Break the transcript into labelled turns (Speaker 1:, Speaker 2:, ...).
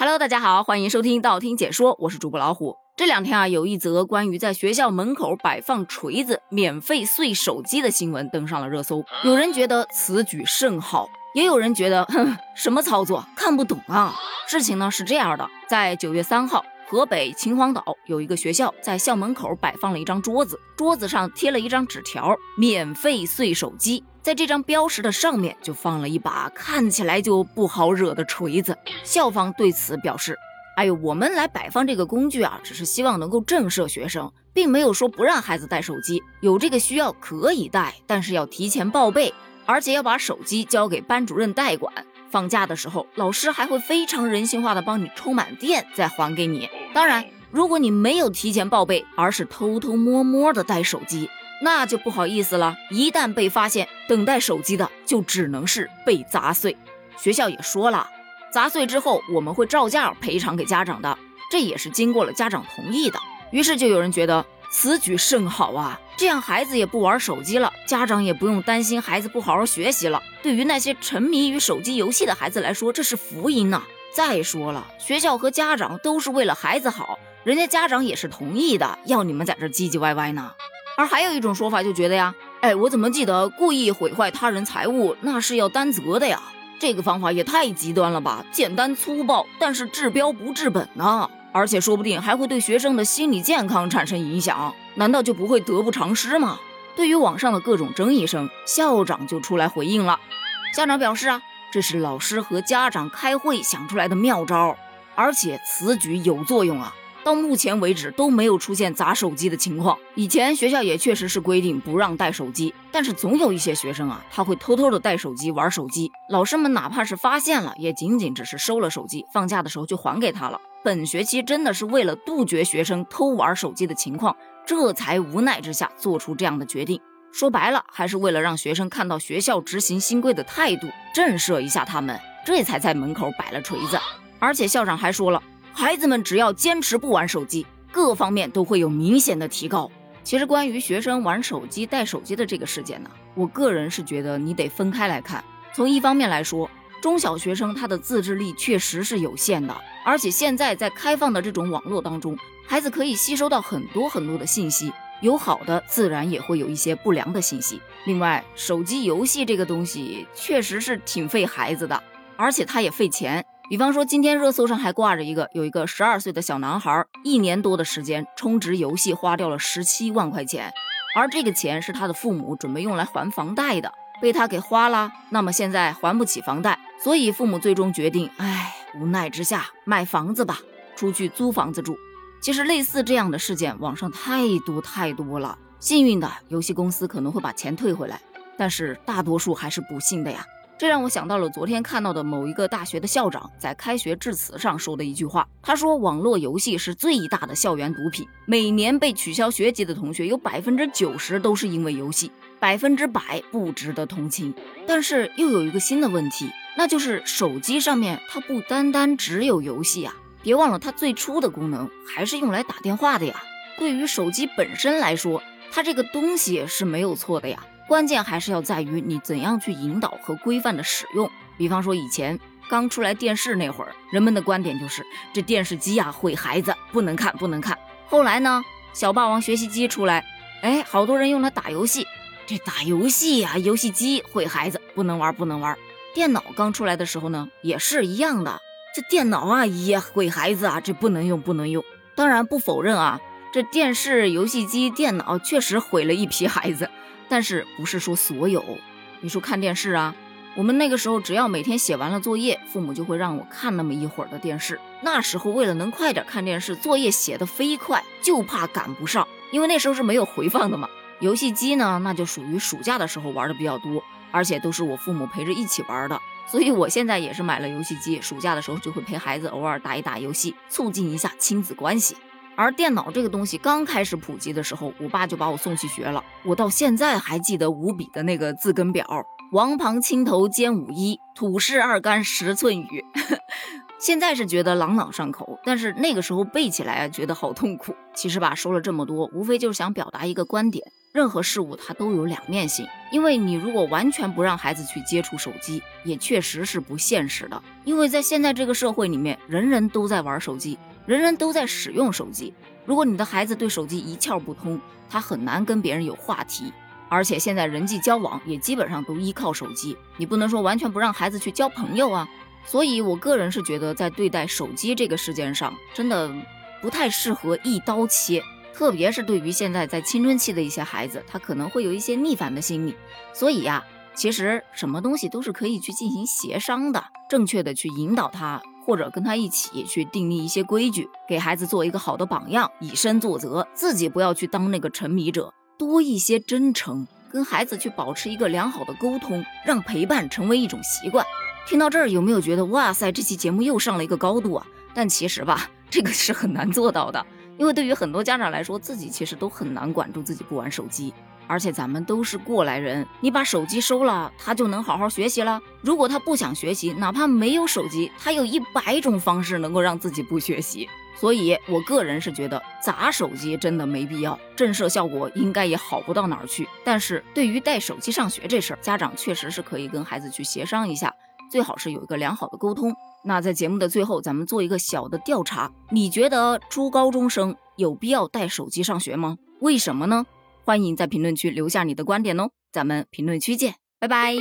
Speaker 1: Hello，大家好，欢迎收听道听解说，我是主播老虎。这两天啊，有一则关于在学校门口摆放锤子免费碎手机的新闻登上了热搜。有人觉得此举甚好，也有人觉得，哼，什么操作，看不懂啊。事情呢是这样的，在九月三号。河北秦皇岛有一个学校，在校门口摆放了一张桌子，桌子上贴了一张纸条，免费碎手机。在这张标识的上面，就放了一把看起来就不好惹的锤子。校方对此表示：“哎呦，我们来摆放这个工具啊，只是希望能够震慑学生，并没有说不让孩子带手机。有这个需要可以带，但是要提前报备，而且要把手机交给班主任代管。”放假的时候，老师还会非常人性化的帮你充满电，再还给你。当然，如果你没有提前报备，而是偷偷摸摸的带手机，那就不好意思了。一旦被发现，等待手机的就只能是被砸碎。学校也说了，砸碎之后我们会照价赔偿给家长的，这也是经过了家长同意的。于是就有人觉得。此举甚好啊，这样孩子也不玩手机了，家长也不用担心孩子不好好学习了。对于那些沉迷于手机游戏的孩子来说，这是福音呐！再说了，学校和家长都是为了孩子好，人家家长也是同意的，要你们在这唧唧歪歪呢。而还有一种说法就觉得呀，哎，我怎么记得故意毁坏他人财物那是要担责的呀？这个方法也太极端了吧，简单粗暴，但是治标不治本呢。而且说不定还会对学生的心理健康产生影响，难道就不会得不偿失吗？对于网上的各种争议声，校长就出来回应了。校长表示啊，这是老师和家长开会想出来的妙招，而且此举有作用啊。到目前为止都没有出现砸手机的情况。以前学校也确实是规定不让带手机，但是总有一些学生啊，他会偷偷的带手机玩手机。老师们哪怕是发现了，也仅仅只是收了手机，放假的时候就还给他了。本学期真的是为了杜绝学生偷玩手机的情况，这才无奈之下做出这样的决定。说白了，还是为了让学生看到学校执行新规的态度，震慑一下他们，这才在门口摆了锤子。而且校长还说了。孩子们只要坚持不玩手机，各方面都会有明显的提高。其实关于学生玩手机、带手机的这个事件呢，我个人是觉得你得分开来看。从一方面来说，中小学生他的自制力确实是有限的，而且现在在开放的这种网络当中，孩子可以吸收到很多很多的信息，有好的，自然也会有一些不良的信息。另外，手机游戏这个东西确实是挺费孩子的，而且它也费钱。比方说，今天热搜上还挂着一个，有一个十二岁的小男孩，一年多的时间充值游戏花掉了十七万块钱，而这个钱是他的父母准备用来还房贷的，被他给花了。那么现在还不起房贷，所以父母最终决定，唉，无奈之下卖房子吧，出去租房子住。其实类似这样的事件，网上太多太多了。幸运的游戏公司可能会把钱退回来，但是大多数还是不幸的呀。这让我想到了昨天看到的某一个大学的校长在开学致辞上说的一句话。他说：“网络游戏是最大的校园毒品，每年被取消学籍的同学有百分之九十都是因为游戏，百分之百不值得同情。”但是又有一个新的问题，那就是手机上面它不单单只有游戏呀，别忘了它最初的功能还是用来打电话的呀。对于手机本身来说，它这个东西是没有错的呀。关键还是要在于你怎样去引导和规范的使用。比方说，以前刚出来电视那会儿，人们的观点就是这电视机呀毁孩子，不能看，不能看。后来呢，小霸王学习机出来，哎，好多人用来打游戏，这打游戏呀，游戏机毁孩子，不能玩，不能玩。电脑刚出来的时候呢，也是一样的，这电脑啊也毁孩子啊，这不能用，不能用。当然不否认啊，这电视、游戏机、电脑确实毁了一批孩子。但是不是说所有？你说看电视啊，我们那个时候只要每天写完了作业，父母就会让我看那么一会儿的电视。那时候为了能快点看电视，作业写的飞快，就怕赶不上，因为那时候是没有回放的嘛。游戏机呢，那就属于暑假的时候玩的比较多，而且都是我父母陪着一起玩的，所以我现在也是买了游戏机，暑假的时候就会陪孩子偶尔打一打游戏，促进一下亲子关系。而电脑这个东西刚开始普及的时候，我爸就把我送去学了。我到现在还记得五笔的那个字根表：王旁青头兼五一，土势二干十寸雨。现在是觉得朗朗上口，但是那个时候背起来啊，觉得好痛苦。其实吧，说了这么多，无非就是想表达一个观点：任何事物它都有两面性。因为你如果完全不让孩子去接触手机，也确实是不现实的。因为在现在这个社会里面，人人都在玩手机，人人都在使用手机。如果你的孩子对手机一窍不通，他很难跟别人有话题。而且现在人际交往也基本上都依靠手机，你不能说完全不让孩子去交朋友啊。所以，我个人是觉得，在对待手机这个事件上，真的不太适合一刀切。特别是对于现在在青春期的一些孩子，他可能会有一些逆反的心理。所以呀，其实什么东西都是可以去进行协商的，正确的去引导他，或者跟他一起去订立一些规矩，给孩子做一个好的榜样，以身作则，自己不要去当那个沉迷者，多一些真诚，跟孩子去保持一个良好的沟通，让陪伴成为一种习惯。听到这儿有没有觉得哇塞，这期节目又上了一个高度啊？但其实吧，这个是很难做到的，因为对于很多家长来说，自己其实都很难管住自己不玩手机。而且咱们都是过来人，你把手机收了，他就能好好学习了。如果他不想学习，哪怕没有手机，他有一百种方式能够让自己不学习。所以我个人是觉得砸手机真的没必要，震慑效果应该也好不到哪儿去。但是对于带手机上学这事儿，家长确实是可以跟孩子去协商一下。最好是有一个良好的沟通。那在节目的最后，咱们做一个小的调查，你觉得初高中生有必要带手机上学吗？为什么呢？欢迎在评论区留下你的观点哦，咱们评论区见，拜拜。